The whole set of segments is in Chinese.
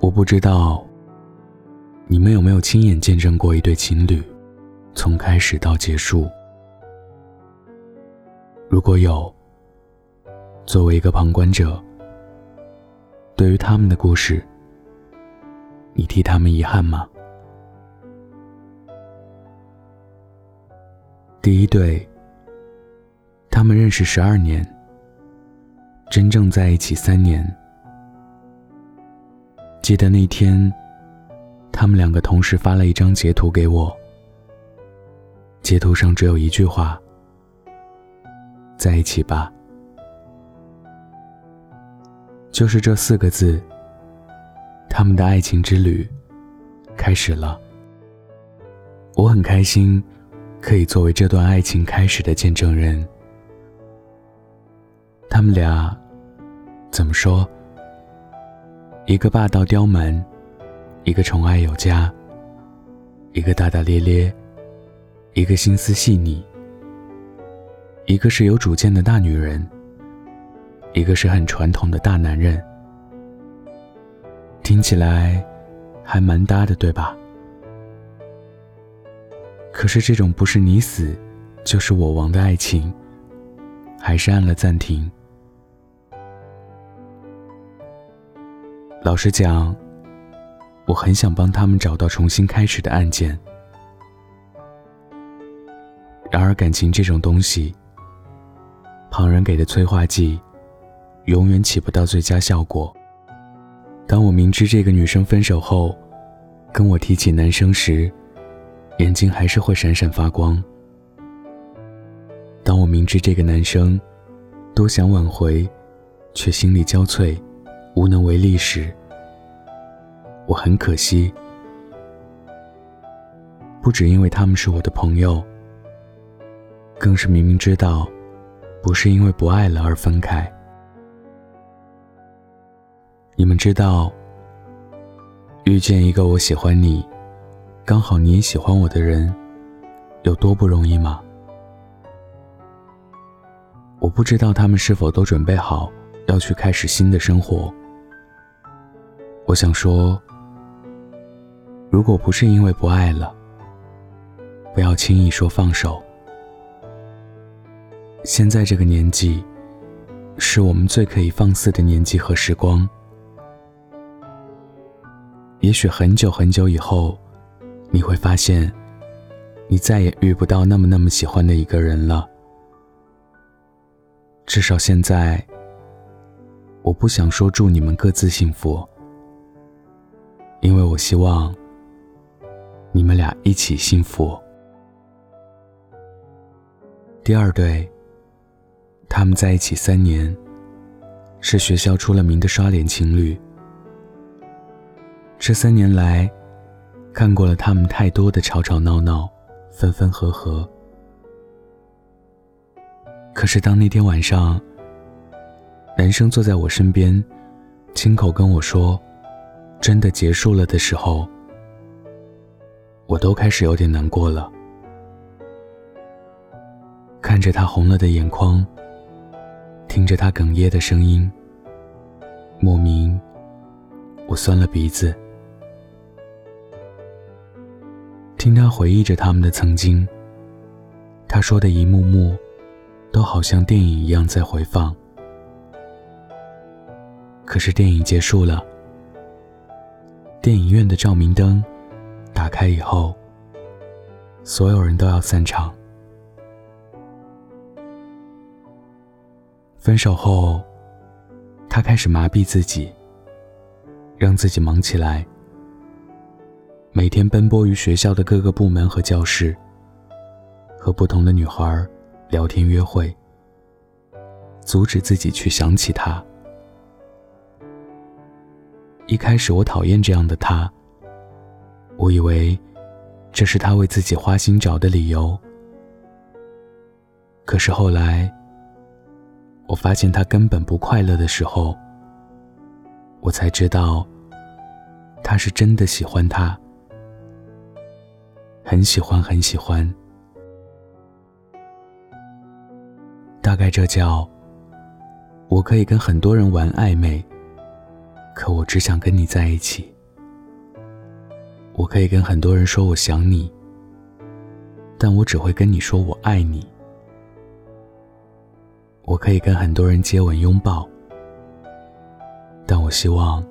我不知道你们有没有亲眼见证过一对情侣从开始到结束。如果有，作为一个旁观者，对于他们的故事，你替他们遗憾吗？第一对，他们认识十二年，真正在一起三年。记得那天，他们两个同时发了一张截图给我，截图上只有一句话：“在一起吧。”就是这四个字，他们的爱情之旅开始了。我很开心，可以作为这段爱情开始的见证人。他们俩怎么说？一个霸道刁蛮，一个宠爱有加，一个大大咧咧，一个心思细腻，一个是有主见的大女人。一个是很传统的大男人，听起来还蛮搭的，对吧？可是这种不是你死就是我亡的爱情，还是按了暂停。老实讲，我很想帮他们找到重新开始的案件。然而感情这种东西，旁人给的催化剂。永远起不到最佳效果。当我明知这个女生分手后，跟我提起男生时，眼睛还是会闪闪发光。当我明知这个男生多想挽回，却心力交瘁，无能为力时，我很可惜。不只因为他们是我的朋友，更是明明知道，不是因为不爱了而分开。你们知道，遇见一个我喜欢你，刚好你也喜欢我的人，有多不容易吗？我不知道他们是否都准备好要去开始新的生活。我想说，如果不是因为不爱了，不要轻易说放手。现在这个年纪，是我们最可以放肆的年纪和时光。也许很久很久以后，你会发现，你再也遇不到那么那么喜欢的一个人了。至少现在，我不想说祝你们各自幸福，因为我希望你们俩一起幸福。第二对，他们在一起三年，是学校出了名的刷脸情侣。这三年来，看过了他们太多的吵吵闹闹、分分合合。可是当那天晚上，男生坐在我身边，亲口跟我说“真的结束了”的时候，我都开始有点难过了。看着他红了的眼眶，听着他哽咽的声音，莫名我酸了鼻子。听他回忆着他们的曾经，他说的一幕幕，都好像电影一样在回放。可是电影结束了，电影院的照明灯打开以后，所有人都要散场。分手后，他开始麻痹自己，让自己忙起来。每天奔波于学校的各个部门和教室，和不同的女孩聊天约会，阻止自己去想起他。一开始我讨厌这样的他，我以为这是他为自己花心找的理由。可是后来，我发现他根本不快乐的时候，我才知道他是真的喜欢他。很喜欢，很喜欢。大概这叫，我可以跟很多人玩暧昧，可我只想跟你在一起。我可以跟很多人说我想你，但我只会跟你说我爱你。我可以跟很多人接吻拥抱，但我希望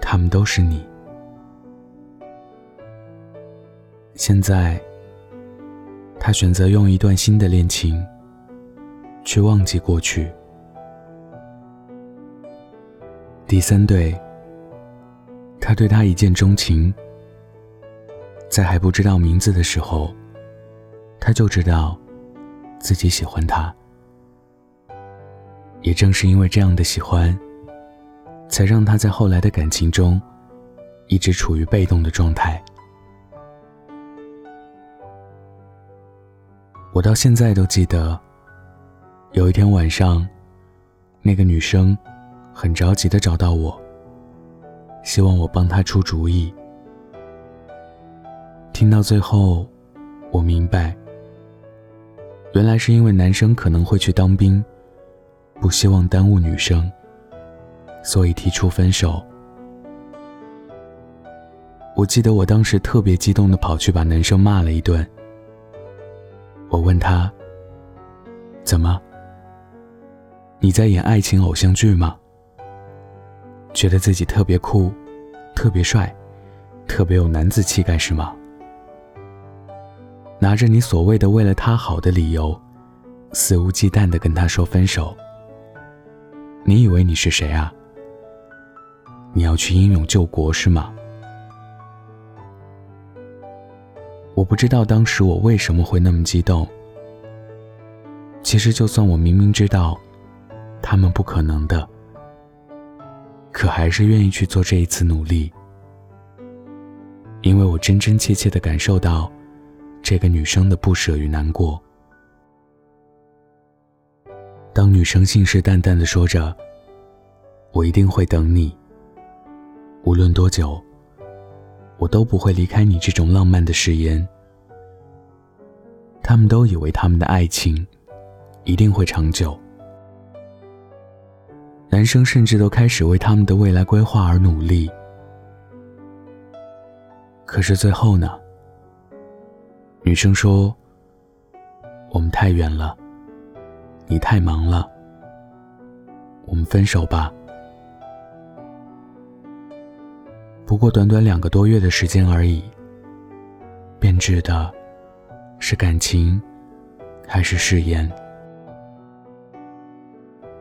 他们都是你。现在，他选择用一段新的恋情去忘记过去。第三对，他对她一见钟情，在还不知道名字的时候，他就知道自己喜欢他。也正是因为这样的喜欢，才让他在后来的感情中一直处于被动的状态。我到现在都记得，有一天晚上，那个女生很着急的找到我，希望我帮他出主意。听到最后，我明白，原来是因为男生可能会去当兵。不希望耽误女生，所以提出分手。我记得我当时特别激动的跑去把男生骂了一顿。我问他：“怎么？你在演爱情偶像剧吗？觉得自己特别酷、特别帅、特别有男子气概是吗？拿着你所谓的为了他好的理由，肆无忌惮的跟他说分手。”你以为你是谁啊？你要去英勇救国是吗？我不知道当时我为什么会那么激动。其实，就算我明明知道他们不可能的，可还是愿意去做这一次努力，因为我真真切切的感受到这个女生的不舍与难过。当女生信誓旦旦的说着：“我一定会等你，无论多久，我都不会离开你。”这种浪漫的誓言，他们都以为他们的爱情一定会长久。男生甚至都开始为他们的未来规划而努力。可是最后呢？女生说：“我们太远了。”你太忙了，我们分手吧。不过短短两个多月的时间而已，变质的是感情，还是誓言？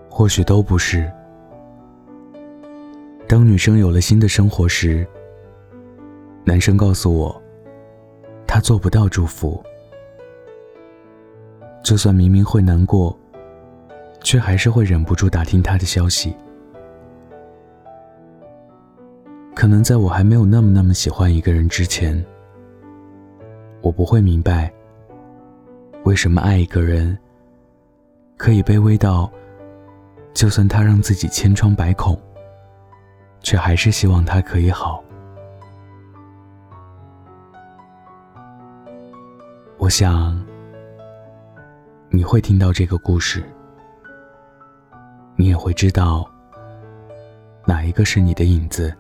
或许都不是。当女生有了新的生活时，男生告诉我，他做不到祝福，就算明明会难过。却还是会忍不住打听他的消息。可能在我还没有那么那么喜欢一个人之前，我不会明白，为什么爱一个人可以卑微到，就算他让自己千疮百孔，却还是希望他可以好。我想，你会听到这个故事。你也会知道，哪一个是你的影子。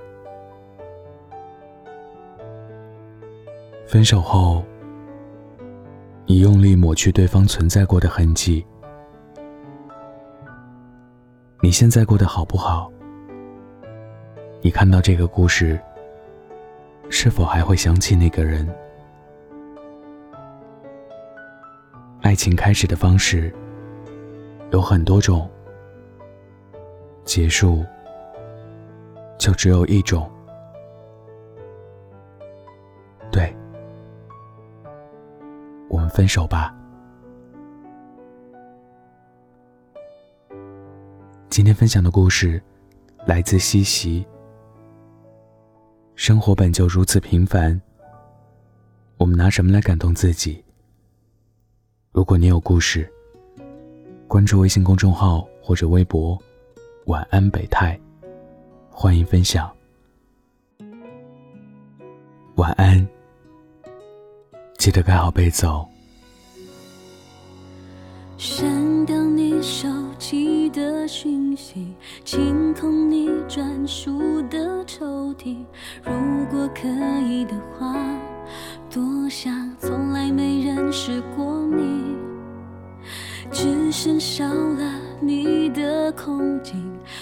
分手后，你用力抹去对方存在过的痕迹。你现在过得好不好？你看到这个故事，是否还会想起那个人？爱情开始的方式有很多种。结束，就只有一种。对，我们分手吧。今天分享的故事来自西西。生活本就如此平凡，我们拿什么来感动自己？如果你有故事，关注微信公众号或者微博。晚安，北太，欢迎分享。晚安，记得盖好被子哦。想等你手。寄的讯息，清空你专属的抽屉。如果可以的话，多想从来没认识过你，只剩少了你的空景。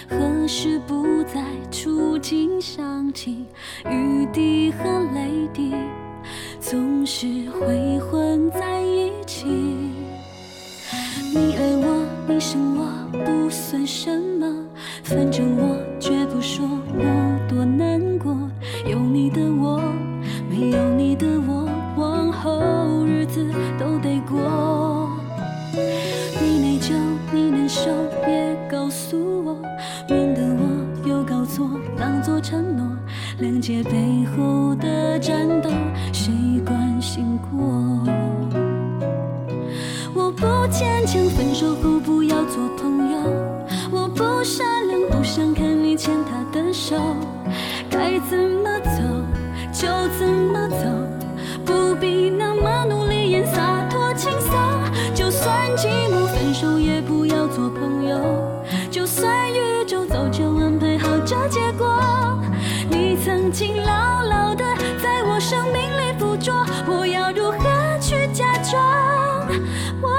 何时不再触景伤情？雨滴和泪滴总是会混在一起。你爱我，你生我，不算什么，反正我绝不说我多难过。有你的我，没有你的我，往后日子都得过。你内疚，你难受，别告诉我，免得我又搞错，当作承诺。谅解背后手。该怎么走就怎么走，不必那么努力演洒脱轻松。就算寂寞，分手也不要做朋友。就算宇宙早就安排好这结果，你曾经牢牢的在我生命里附着，我要如何去假装我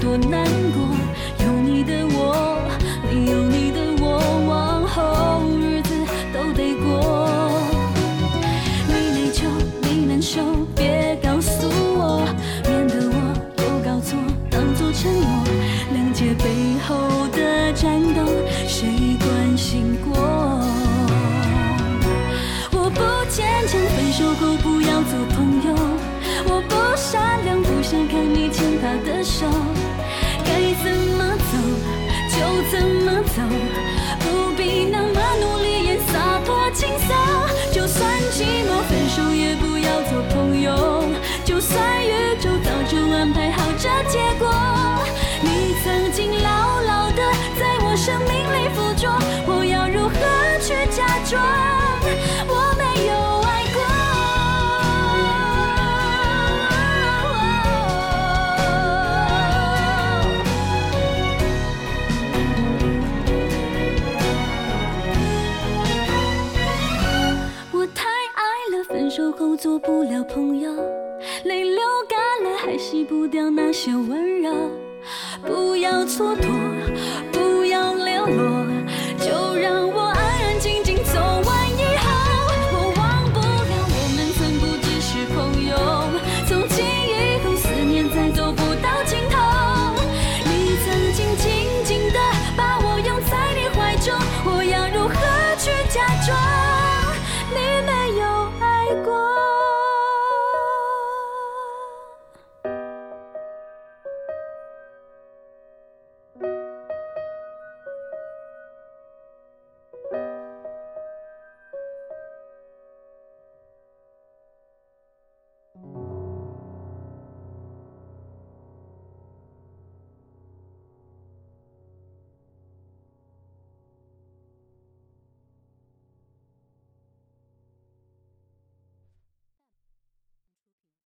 多难过。有你的我，没有手。